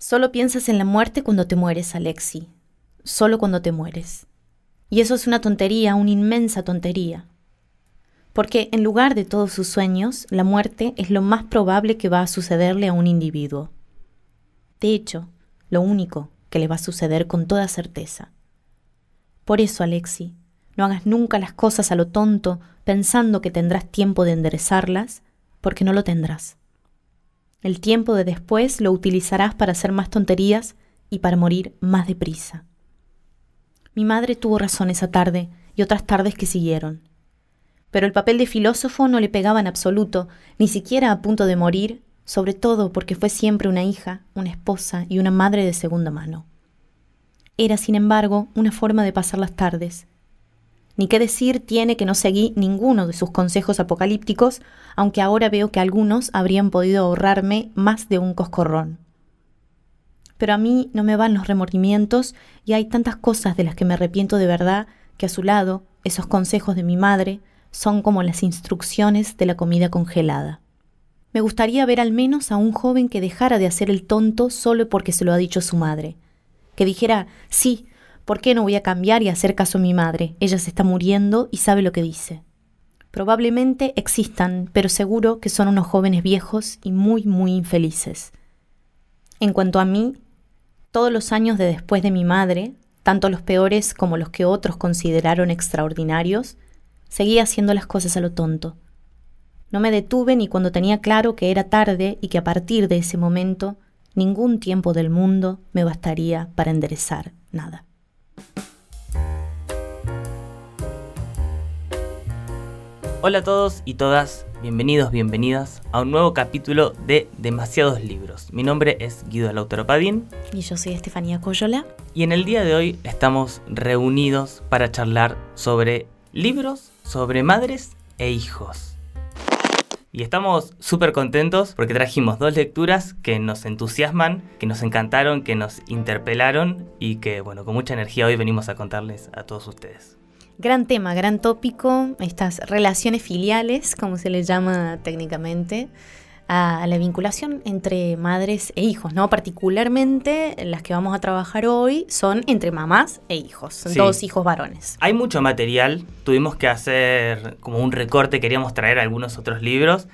Solo piensas en la muerte cuando te mueres, Alexi. Solo cuando te mueres. Y eso es una tontería, una inmensa tontería. Porque en lugar de todos sus sueños, la muerte es lo más probable que va a sucederle a un individuo. De hecho, lo único que le va a suceder con toda certeza. Por eso, Alexi, no hagas nunca las cosas a lo tonto pensando que tendrás tiempo de enderezarlas, porque no lo tendrás. El tiempo de después lo utilizarás para hacer más tonterías y para morir más deprisa. Mi madre tuvo razón esa tarde y otras tardes que siguieron. Pero el papel de filósofo no le pegaba en absoluto, ni siquiera a punto de morir, sobre todo porque fue siempre una hija, una esposa y una madre de segunda mano. Era, sin embargo, una forma de pasar las tardes, ni qué decir tiene que no seguí ninguno de sus consejos apocalípticos, aunque ahora veo que algunos habrían podido ahorrarme más de un coscorrón. Pero a mí no me van los remordimientos y hay tantas cosas de las que me arrepiento de verdad que a su lado, esos consejos de mi madre son como las instrucciones de la comida congelada. Me gustaría ver al menos a un joven que dejara de hacer el tonto solo porque se lo ha dicho su madre, que dijera, sí, ¿Por qué no voy a cambiar y hacer caso a mi madre? Ella se está muriendo y sabe lo que dice. Probablemente existan, pero seguro que son unos jóvenes viejos y muy, muy infelices. En cuanto a mí, todos los años de después de mi madre, tanto los peores como los que otros consideraron extraordinarios, seguía haciendo las cosas a lo tonto. No me detuve ni cuando tenía claro que era tarde y que a partir de ese momento ningún tiempo del mundo me bastaría para enderezar nada. Hola a todos y todas, bienvenidos, bienvenidas a un nuevo capítulo de Demasiados Libros. Mi nombre es Guido Lauteropadín. Y yo soy Estefanía Coyola. Y en el día de hoy estamos reunidos para charlar sobre libros, sobre madres e hijos. Y estamos súper contentos porque trajimos dos lecturas que nos entusiasman, que nos encantaron, que nos interpelaron y que, bueno, con mucha energía hoy venimos a contarles a todos ustedes. Gran tema, gran tópico, estas relaciones filiales, como se les llama técnicamente, a la vinculación entre madres e hijos, ¿no? Particularmente las que vamos a trabajar hoy son entre mamás e hijos, dos hijos varones. Hay mucho material, tuvimos que hacer como un recorte, queríamos traer algunos otros libros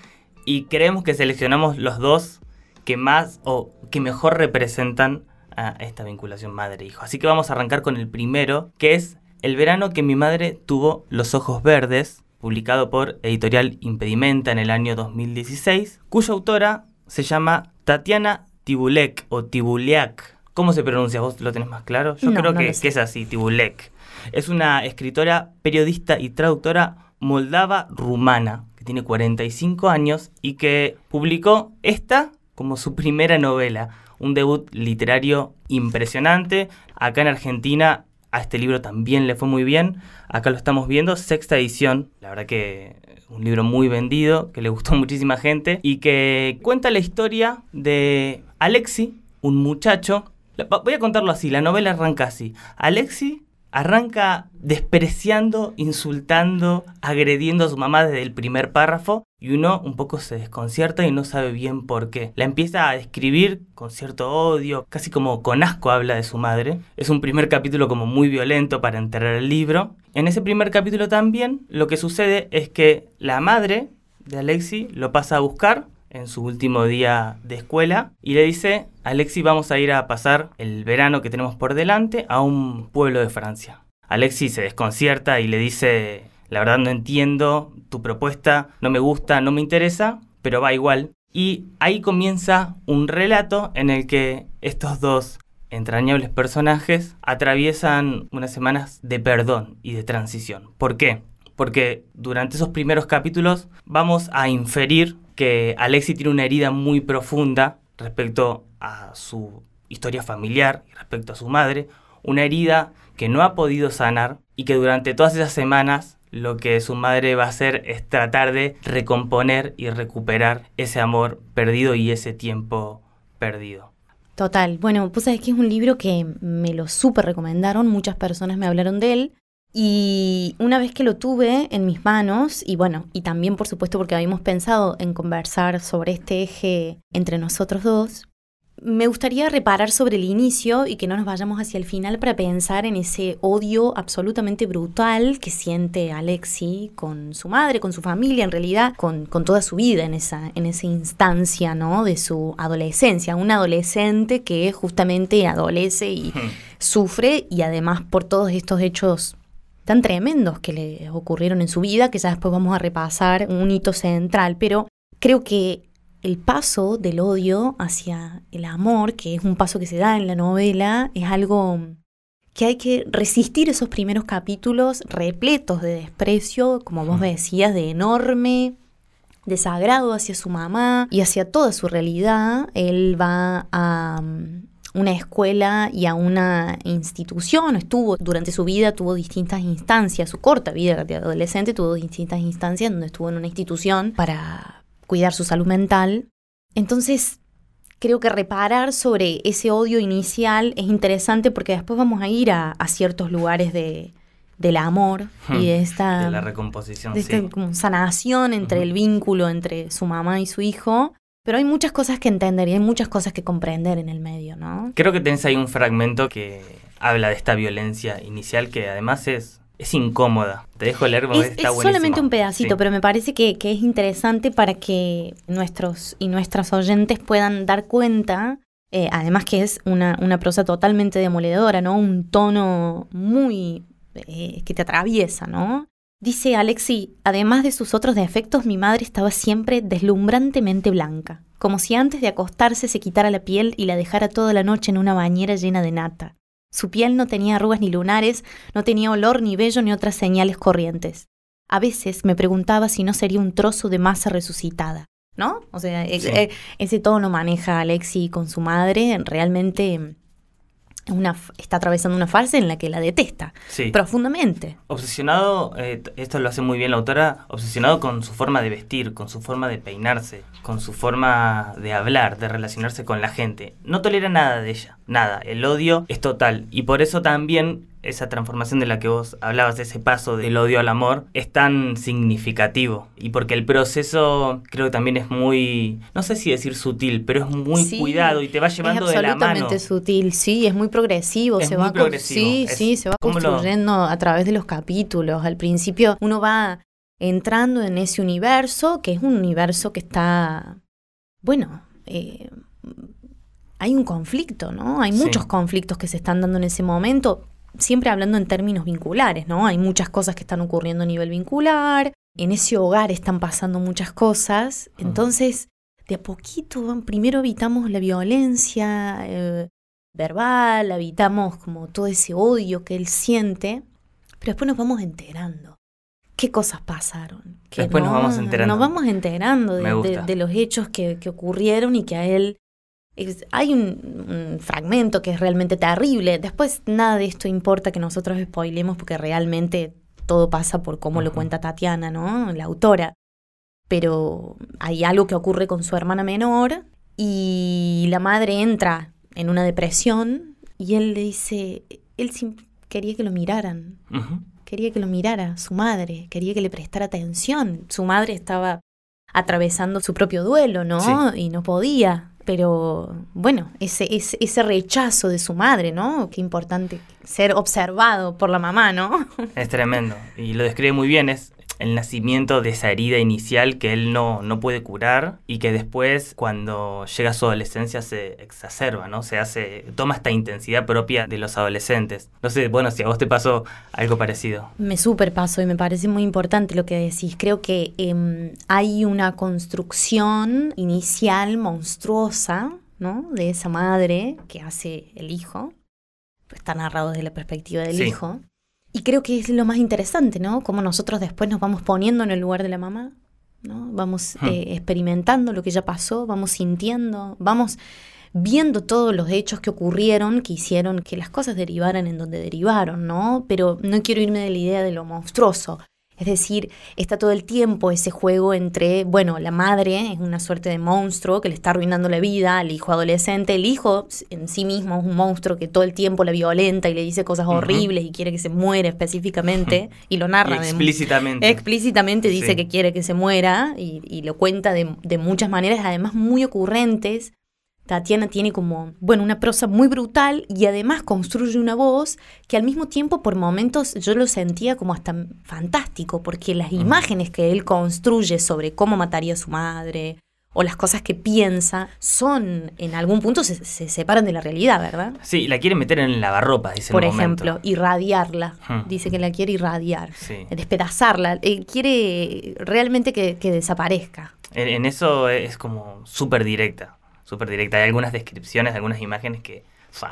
y creemos que seleccionamos los dos que más o que mejor representan a esta vinculación madre-hijo. Así que vamos a arrancar con el primero, que es el verano que mi madre tuvo los ojos verdes, publicado por Editorial Impedimenta en el año 2016, cuya autora se llama Tatiana Tibulek o Tibuliak. ¿Cómo se pronuncia? ¿Vos lo tenés más claro? Yo creo que, que, es así, Tibulek. Es una escritora, periodista y traductora moldava rumana, que tiene 45 años y que publicó esta como su primera novela, un debut literario impresionante. Acá en Argentina a este libro también le fue muy bien. Acá lo estamos viendo, sexta edición. La verdad que un libro muy vendido, que le gustó a muchísima gente y que cuenta la historia de Alexi, un muchacho. Voy a contarlo así, la novela arranca así. Alexi arranca despreciando, insultando, agrediendo a su mamá desde el primer párrafo y uno un poco se desconcierta y no sabe bien por qué. La empieza a describir con cierto odio, casi como con asco habla de su madre. Es un primer capítulo como muy violento para enterrar el libro. En ese primer capítulo también lo que sucede es que la madre de Alexi lo pasa a buscar en su último día de escuela y le dice, Alexi vamos a ir a pasar el verano que tenemos por delante a un pueblo de Francia. Alexi se desconcierta y le dice, la verdad no entiendo tu propuesta, no me gusta, no me interesa, pero va igual. Y ahí comienza un relato en el que estos dos entrañables personajes atraviesan unas semanas de perdón y de transición. ¿Por qué? Porque durante esos primeros capítulos vamos a inferir que Alexi tiene una herida muy profunda respecto a su historia familiar respecto a su madre, una herida que no ha podido sanar y que durante todas esas semanas lo que su madre va a hacer es tratar de recomponer y recuperar ese amor perdido y ese tiempo perdido. Total. Bueno, pues sabes que es un libro que me lo súper recomendaron, muchas personas me hablaron de él. Y una vez que lo tuve en mis manos, y bueno, y también por supuesto porque habíamos pensado en conversar sobre este eje entre nosotros dos, me gustaría reparar sobre el inicio y que no nos vayamos hacia el final para pensar en ese odio absolutamente brutal que siente Alexi con su madre, con su familia, en realidad con, toda su vida en esa, en esa instancia ¿no? de su adolescencia. Un adolescente que justamente adolece y sufre y además por todos estos hechos tan tremendos que le ocurrieron en su vida, que ya después vamos a repasar un hito central, pero creo que el paso del odio hacia el amor, que es un paso que se da en la novela, es algo que hay que resistir esos primeros capítulos repletos de desprecio, como vos decías, de enorme desagrado hacia su mamá y hacia toda su realidad. Él va a mm, una escuela y a una institución, estuvo durante su vida, tuvo distintas instancias, su corta vida de adolescente tuvo distintas instancias donde estuvo en una institución para cuidar su salud mental. Entonces, creo que reparar sobre ese odio inicial es interesante porque después vamos a ir a, ciertos lugares de, del amor y de esta... De la recomposición, de esta sanación entre el vínculo entre su mamá y su hijo. Pero hay muchas cosas que entender y hay muchas cosas que comprender en el medio, ¿no? Creo que tenés ahí un fragmento que habla de esta violencia inicial que además es es incómoda. Te dejo leer porque es, es solamente un pedacito, pero me parece que, es interesante para que nuestros y nuestras oyentes puedan dar cuenta, eh, además que es una, una, prosa totalmente demoledora, ¿no? Un tono muy... Eh, que te atraviesa, ¿no? Dice Alexi, además de sus otros defectos, mi madre estaba siempre deslumbrantemente blanca, como si antes de acostarse se quitara la piel y la dejara toda la noche en una bañera llena de nata. Su piel no tenía arrugas ni lunares, no tenía olor ni vello ni otras señales corrientes. A veces me preguntaba si no sería un trozo de masa resucitada, ¿no? O sea, e, e, ese tono maneja Alexi con su madre, realmente una, está atravesando una fase en la que la detesta profundamente. Obsesionado, eh, esto lo hace muy bien la autora, obsesionado con su forma de vestir, con su forma de peinarse, con su forma de hablar, de relacionarse con la gente. No tolera nada de ella, nada. El odio es total y por eso también esa transformación de la que vos hablabas, ese paso del odio al amor, es tan significativo. Y porque el proceso creo que también es muy, no sé si decir sutil, pero es muy cuidado y te va llevando de la mano. absolutamente sutil, sí, es muy progresivo. se va Sí, sí, se va construyendo a través de los capítulos. Al principio uno va entrando en ese universo, que es un universo que está, bueno, eh, hay un conflicto, ¿no? Hay muchos conflictos que se están dando en ese momento siempre hablando en términos vinculares, ¿no? Hay muchas cosas que están ocurriendo a nivel vincular, en ese hogar están pasando muchas cosas, entonces de a poquito primero evitamos la violencia eh, verbal, evitamos como todo ese odio que él siente, pero después nos vamos enterando. ¿Qué cosas pasaron? después nos vamos enterando. Nos vamos enterando de, los hechos que, que ocurrieron y que a él hay un, fragmento que es realmente terrible. Después nada de esto importa que nosotros spoilemos porque realmente todo pasa por cómo lo cuenta Tatiana, ¿no? La autora. Pero hay algo que ocurre con su hermana menor y la madre entra en una depresión y él le dice, él quería que lo miraran. Quería que lo mirara su madre, quería que le prestara atención. Su madre estaba atravesando su propio duelo, ¿no? Y no podía pero bueno, ese, ese, ese, rechazo de su madre, ¿no? Qué importante ser observado por la mamá, ¿no? Es tremendo. Y lo describe muy bien, es el nacimiento de esa herida inicial que él no, no puede curar y que después cuando llega a su adolescencia se exacerba, ¿no? Se hace, toma esta intensidad propia de los adolescentes. No sé, bueno, si a vos te pasó algo parecido. Me súper pasó y me parece muy importante lo que decís. Creo que em, hay una construcción inicial monstruosa, ¿no? De esa madre que hace el hijo. Está narrado desde la perspectiva del hijo y creo que es lo más interesante, ¿no? Cómo nosotros después nos vamos poniendo en el lugar de la mamá, ¿no? Vamos hmm. eh, experimentando lo que ya pasó, vamos sintiendo, vamos viendo todos los hechos que ocurrieron, que hicieron que las cosas derivaran en donde derivaron, ¿no? Pero no quiero irme de la idea de lo monstruoso. Es decir, está todo el tiempo ese juego entre, bueno, la madre es una suerte de monstruo que le está arruinando la vida al hijo adolescente. El hijo en sí mismo es un monstruo que todo el tiempo la violenta y le dice cosas horribles y quiere que se muera específicamente. Y lo narra. explícitamente. explícitamente dice que quiere que se muera y, lo cuenta de, de muchas maneras, además muy ocurrentes Tatiana tiene como, bueno, una prosa muy brutal y además construye una voz que al mismo tiempo por momentos yo lo sentía como hasta fantástico, porque las imágenes que él construye sobre cómo mataría a su madre o las cosas que piensa son, en algún punto se, separan de la realidad, ¿verdad? Sí, la quiere meter en la lavarropa, dice. Por ejemplo, irradiarla. Dice que la quiere irradiar, despedazarla, eh, quiere realmente que, desaparezca. En, eso es como súper directa súper directa. Hay algunas descripciones, algunas imágenes que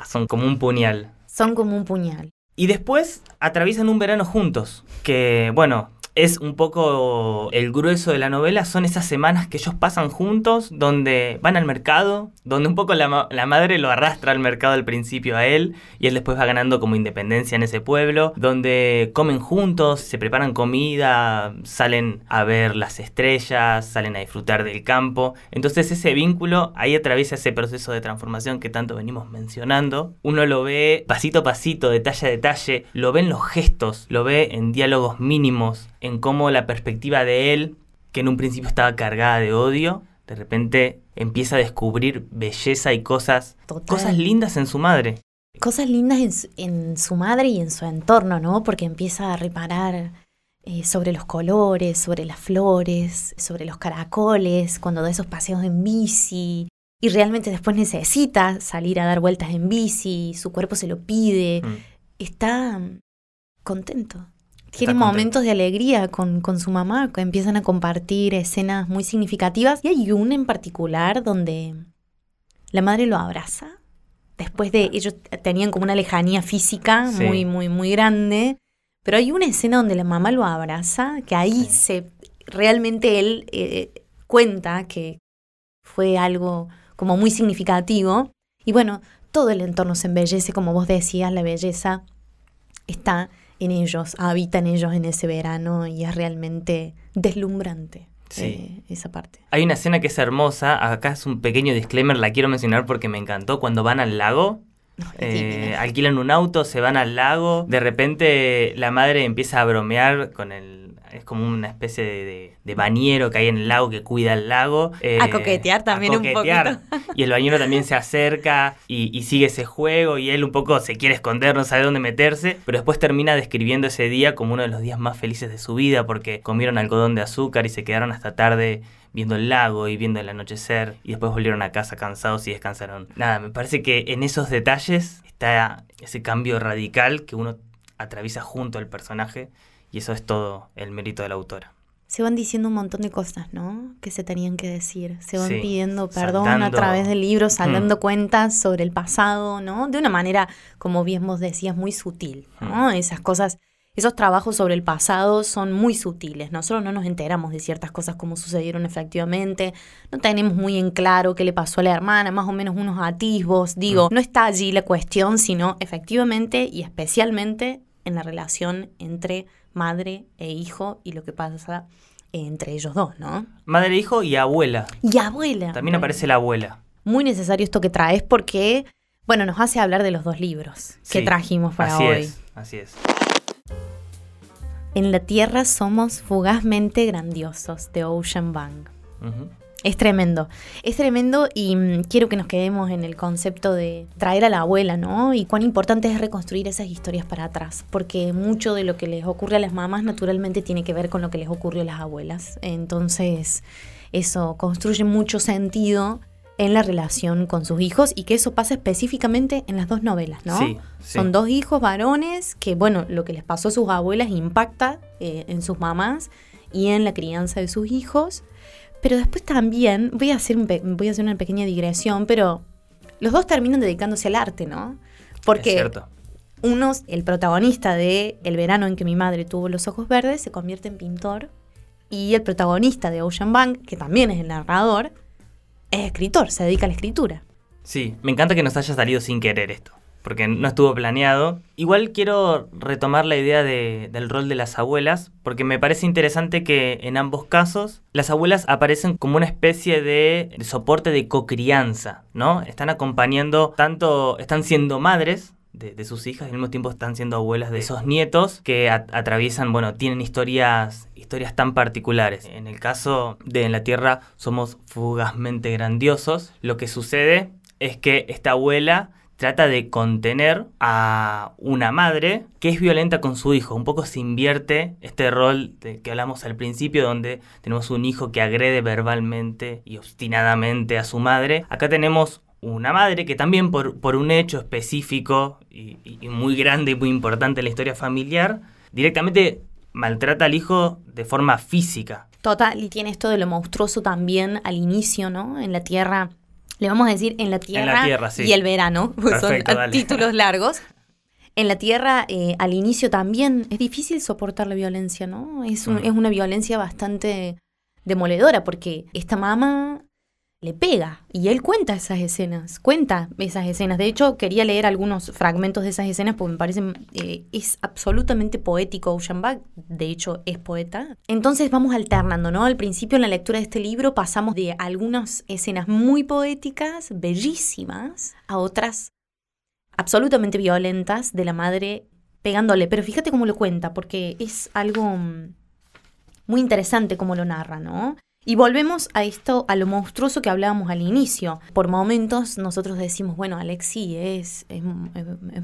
son como un puñal. Son como un puñal. Y después atraviesan un verano juntos, que bueno, es un poco el grueso de la novela, son esas semanas que ellos pasan juntos, donde van al mercado, donde un poco la, madre lo arrastra al mercado al principio a él, y él después va ganando como independencia en ese pueblo, donde comen juntos, se preparan comida, salen a ver las estrellas, salen a disfrutar del campo. Entonces ese vínculo ahí atraviesa ese proceso de transformación que tanto venimos mencionando. Uno lo ve pasito a pasito, detalle a detalle, lo ve en los gestos, lo ve en diálogos mínimos, en cómo la perspectiva de él, que en un principio estaba cargada de odio, de repente empieza a descubrir belleza y cosas, cosas lindas en su madre. Cosas lindas en su, madre y en su entorno, ¿no? Porque empieza a reparar eh, sobre los colores, sobre las flores, sobre los caracoles, cuando da esos paseos en bici. Y realmente después necesita salir a dar vueltas en bici, su cuerpo se lo pide. Mm. Está contento tiene momentos de alegría con, con, su mamá, que empiezan a compartir escenas muy significativas. Y hay una en particular donde la madre lo abraza. Después de ellos tenían como una lejanía física muy, muy, muy grande. Pero hay una escena donde la mamá lo abraza, que ahí se realmente él eh, cuenta que fue algo como muy significativo. Y bueno, todo el entorno se embellece, como vos decías, la belleza está en ellos, habita en ellos en ese verano y es realmente deslumbrante. Eh, esa parte. Hay una escena que es hermosa, acá es un pequeño disclaimer, la quiero mencionar porque me encantó, cuando van al lago, eh, alquilan un auto, se van al lago, de repente la madre empieza a bromear con el es como una especie de, bañero que hay en el lago que cuida el lago. Eh, a coquetear también un poquito. Y el bañero también se acerca y, sigue ese juego y él un poco se quiere esconder, no sabe dónde meterse, pero después termina describiendo ese día como uno de los días más felices de su vida porque comieron algodón de azúcar y se quedaron hasta tarde viendo el lago y viendo el anochecer y después volvieron a casa cansados y descansaron. Nada, me parece que en esos detalles está ese cambio radical que uno atraviesa junto al personaje y eso es todo el mérito de la autora. Se van diciendo un montón de cosas, ¿no? Que se tenían que decir. Se van pidiendo perdón a través del libro, saldando cuentas sobre el pasado, ¿no? De una manera, como bien vos decías, muy sutil, ¿no? Esas cosas, esos trabajos sobre el pasado son muy sutiles. Nosotros no nos enteramos de ciertas cosas como sucedieron efectivamente. No tenemos muy en claro qué le pasó a la hermana, más o menos unos atisbos. Digo, no está allí la cuestión, sino efectivamente y especialmente en la relación entre madre e hijo y lo que pasa entre ellos dos, ¿no? Madre, hijo y abuela. Y abuela. También aparece la abuela. Muy necesario esto que traes porque, bueno, nos hace hablar de los dos libros que trajimos para así hoy. Es, así es. En la Tierra somos fugazmente grandiosos, de Ocean Bang. Es tremendo, es tremendo y mm, quiero que nos quedemos en el concepto de traer a la abuela, ¿no? Y cuán importante es reconstruir esas historias para atrás, porque mucho de lo que les ocurre a las mamás naturalmente tiene que ver con lo que les ocurrió a las abuelas. Entonces, eso construye mucho sentido en la relación con sus hijos y que eso pasa específicamente en las dos novelas, ¿no? Sí, Son dos hijos varones que, bueno, lo que les pasó a sus abuelas impacta eh, en sus mamás y en la crianza de sus hijos. Pero después también, voy a hacer, voy a hacer una pequeña digresión, pero los dos terminan dedicándose al arte, ¿no? Porque uno, el protagonista de El verano en que mi madre tuvo los ojos verdes, se convierte en pintor. Y el protagonista de Ocean Bank, que también es el narrador, es escritor, se dedica a la escritura. Sí, me encanta que nos haya salido sin querer esto porque no estuvo planeado. Igual quiero retomar la idea del rol de las abuelas, porque me parece interesante que en ambos casos las abuelas aparecen como una especie de, soporte de cocrianza, ¿no? Están acompañando, tanto están siendo madres de, sus hijas y al mismo tiempo están siendo abuelas de esos nietos que atraviesan, bueno, tienen historias, historias tan particulares. En el caso de En la Tierra somos fugazmente grandiosos. Lo que sucede es que esta abuela trata de contener a una madre que es violenta con su hijo. Un poco se invierte este rol de que hablamos al principio, donde tenemos un hijo que agrede verbalmente y obstinadamente a su madre. Acá tenemos una madre que también por, por un hecho específico y, y muy grande y muy importante en la historia familiar, directamente maltrata al hijo de forma física. Total, y tiene esto de lo monstruoso también al inicio, ¿no? En la Tierra le vamos a decir en la tierra, y el verano, son títulos largos. En la tierra, eh, al inicio también es difícil soportar la violencia, ¿no? Es, mm. es una violencia bastante demoledora porque esta mamá le pega. Y él cuenta esas escenas, cuenta esas escenas. De hecho, quería leer algunos fragmentos de esas escenas porque me parece, eh, es absolutamente poético Ocean de hecho es poeta. Entonces vamos alternando, ¿no? Al principio en la lectura de este libro pasamos de algunas escenas muy poéticas, bellísimas, a otras absolutamente violentas de la madre pegándole. Pero fíjate cómo lo cuenta, porque es algo mm, muy interesante cómo lo narra, ¿no? Y volvemos a esto, a lo monstruoso que hablábamos al inicio. Por momentos nosotros decimos, bueno, Alexi es, es,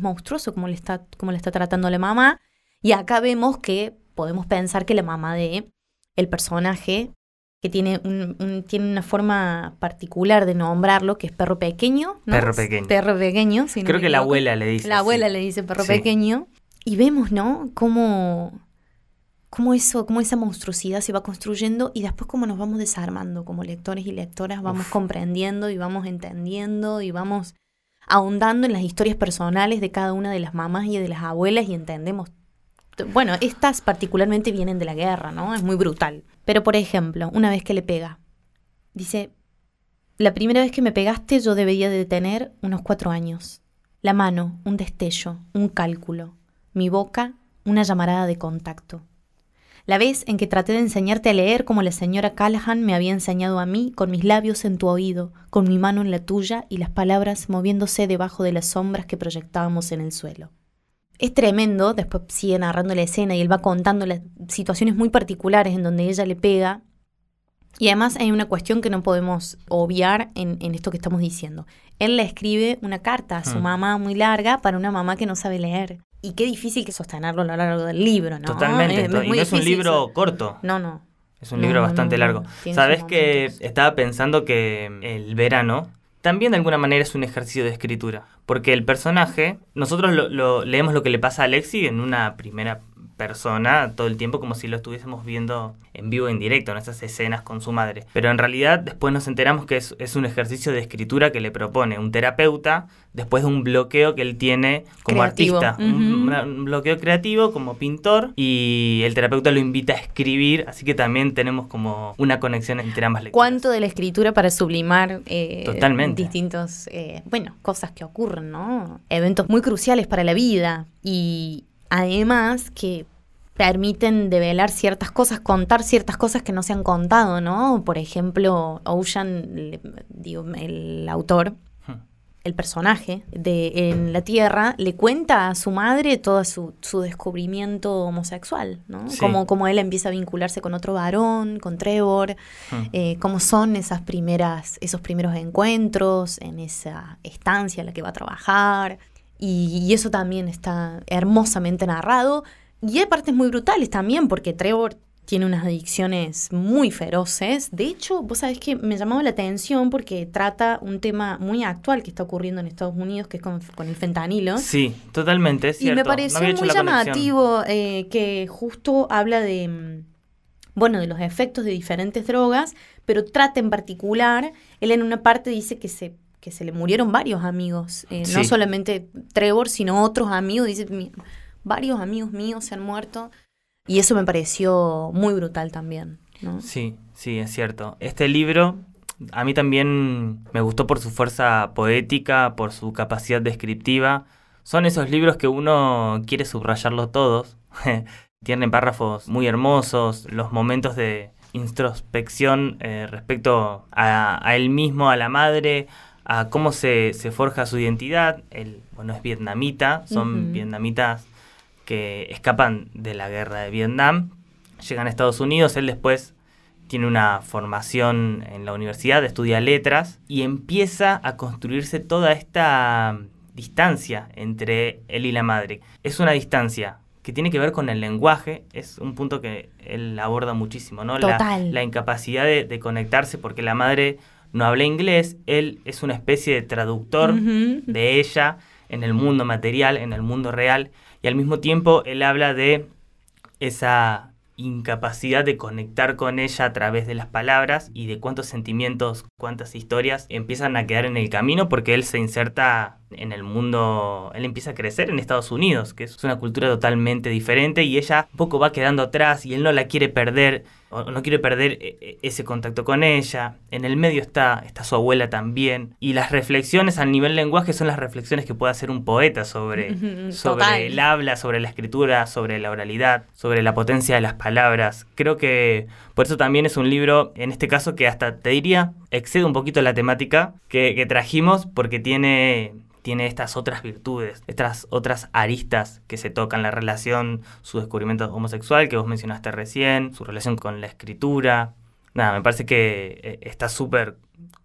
monstruoso como le, está, como le está tratando la mamá. Y acá vemos que podemos pensar que la mamá de el personaje, que tiene, un, tiene una forma particular de nombrarlo, que es perro pequeño. Perro pequeño. Perro pequeño. Creo que la abuela le dice. La abuela le dice perro pequeño. Y vemos, ¿no? Cómo cómo eso, cómo esa monstruosidad se va construyendo y después cómo nos vamos desarmando como lectores y lectoras, vamos comprendiendo y vamos entendiendo y vamos ahondando en las historias personales de cada una de las mamás y de las abuelas y entendemos. Bueno, estas particularmente vienen de la guerra, ¿no? Es muy brutal. Pero por ejemplo, una vez que le pega, dice, la primera vez que me pegaste yo debería de tener unos cuatro años. La mano, un destello, un cálculo. Mi boca, una llamarada de contacto. La vez en que traté de enseñarte a leer como la señora Callahan me había enseñado a mí, con mis labios en tu oído, con mi mano en la tuya y las palabras moviéndose debajo de las sombras que proyectábamos en el suelo. Es tremendo, después sigue narrando la escena y él va contando las situaciones muy particulares en donde ella le pega. Y además hay una cuestión que no podemos obviar en, esto que estamos diciendo. Él le escribe una carta a su hmm. mamá muy larga para una mamá que no sabe leer. Y qué difícil que sostenerlo a lo largo del libro, ¿no? Totalmente. y no es un libro corto. No, no. Es un libro bastante largo. Sabes que estaba pensando que el verano también de alguna manera es un ejercicio de escritura. Porque el personaje, nosotros lo, leemos lo que le pasa a Alexi en una primera persona todo el tiempo como si lo estuviésemos viendo en vivo en directo, en esas escenas con su madre. Pero en realidad después nos enteramos que es, un ejercicio de escritura que le propone un terapeuta después de un bloqueo que él tiene como artista, un, bloqueo creativo como pintor y el terapeuta lo invita a escribir, así que también tenemos como una conexión entre ambas lecturas. ¿Cuánto de la escritura para sublimar eh, Totalmente. distintos, eh, bueno, cosas que ocurren, ¿no? Eventos muy cruciales para la vida y, además que permiten develar ciertas cosas, contar ciertas cosas que no se han contado, ¿no? Por ejemplo, Ocean, digo, el autor, hmm. el personaje de En la Tierra, le cuenta a su madre todo su, descubrimiento homosexual, ¿no? Como, él empieza a vincularse con otro varón, con Trevor, hmm. eh, cómo son esas primeras, esos primeros encuentros en esa estancia en la que va a trabajar. Y, eso también está hermosamente narrado. Y hay partes muy brutales también, porque Trevor tiene unas adicciones muy feroces. De hecho, vos sabés que me llamaba la atención porque trata un tema muy actual que está ocurriendo en Estados Unidos, que es con, el fentanilo. Sí, totalmente, es cierto. Y me pareció muy llamativo eh, que justo habla de, mm, bueno, de los efectos de diferentes drogas, pero trata en particular, él en una parte dice que se que se le murieron varios amigos, eh, no solamente Trevor, sino otros amigos, dice, varios amigos míos se han muerto, y eso me pareció muy brutal también. ¿no? Sí, sí, es cierto. Este libro a mí también me gustó por su fuerza poética, por su capacidad descriptiva. Son esos libros que uno quiere subrayarlos todos. Tienen párrafos muy hermosos, los momentos de introspección eh, respecto a, a, él mismo, a la madre, a cómo se, forja su identidad. Él, bueno, es vietnamita, son vietnamitas que escapan de la guerra de Vietnam, llegan a Estados Unidos, él después tiene una formación en la universidad, estudia letras y empieza a construirse toda esta distancia entre él y la madre. Es una distancia que tiene que ver con el lenguaje, es un punto que él aborda muchísimo, ¿no? La, incapacidad de, conectarse porque la madre no habla inglés, él es una especie de traductor de ella en el mundo material, en el mundo real, y al mismo tiempo él habla de esa incapacidad de conectar con ella a través de las palabras y de cuántos sentimientos, cuántas historias empiezan a quedar en el camino porque él se inserta en el mundo, él empieza a crecer en Estados Unidos, que es una cultura totalmente diferente y ella un poco va quedando atrás y él no la quiere perder o no quiere perder eh, eh, ese contacto con ella. En el medio está, está su abuela también. Y las reflexiones a nivel lenguaje son las reflexiones que puede hacer un poeta sobre, sobre el habla, sobre la escritura, sobre la oralidad, sobre la potencia de las palabras. Creo que por eso también es un libro, en este caso, que hasta te diría, excede un poquito la temática que, trajimos porque tiene tiene estas otras virtudes, estas otras aristas que se tocan, la relación, su descubrimiento homosexual que vos mencionaste recién, su relación con la escritura. Nada, me parece que eh, está súper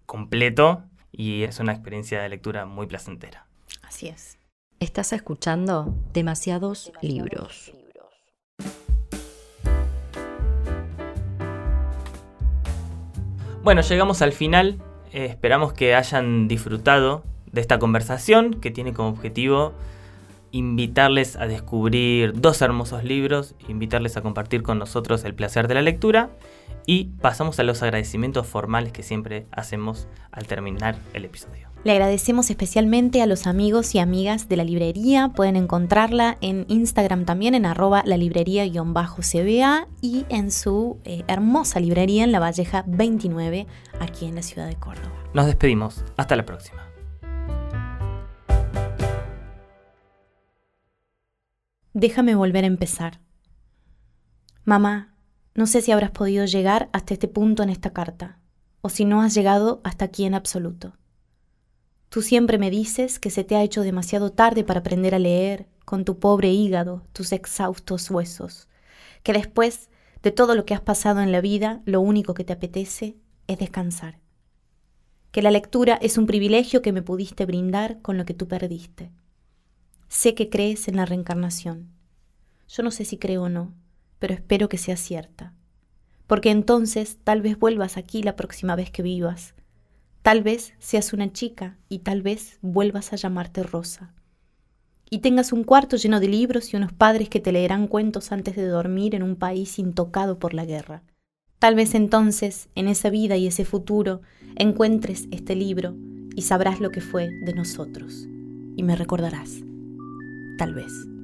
completo y es una experiencia de lectura muy placentera. Así es. Estás escuchando demasiados, libros. Bueno, llegamos al final. Eh, esperamos que hayan disfrutado de esta conversación que tiene como objetivo invitarles a descubrir dos hermosos libros, invitarles a compartir con nosotros el placer de la lectura y pasamos a los agradecimientos formales que siempre hacemos al terminar el episodio. Le agradecemos especialmente a los amigos y amigas de la librería. Pueden encontrarla en Instagram también en arroba la librería-cba y en su eh, hermosa librería en La Valleja 29 aquí en la ciudad de Córdoba. Nos despedimos. Hasta la próxima. Déjame volver a empezar. Mamá, no sé si habrás podido llegar hasta este punto en esta carta, o si no has llegado hasta aquí en absoluto. Tú siempre me dices que se te ha hecho demasiado tarde para aprender a leer con tu pobre hígado, tus exhaustos huesos, que después de todo lo que has pasado en la vida, lo único que te apetece es descansar. Que la lectura es un privilegio que me pudiste brindar con lo que tú perdiste. Sé que crees en la reencarnación. Yo no sé si creo o no, pero espero que sea cierta. Porque entonces tal vez vuelvas aquí la próxima vez que vivas. Tal vez seas una chica y tal vez vuelvas a llamarte Rosa. Y tengas un cuarto lleno de libros y unos padres que te leerán cuentos antes de dormir en un país intocado por la guerra. Tal vez entonces, en esa vida y ese futuro, encuentres este libro y sabrás lo que fue de nosotros. Y me recordarás tal vez.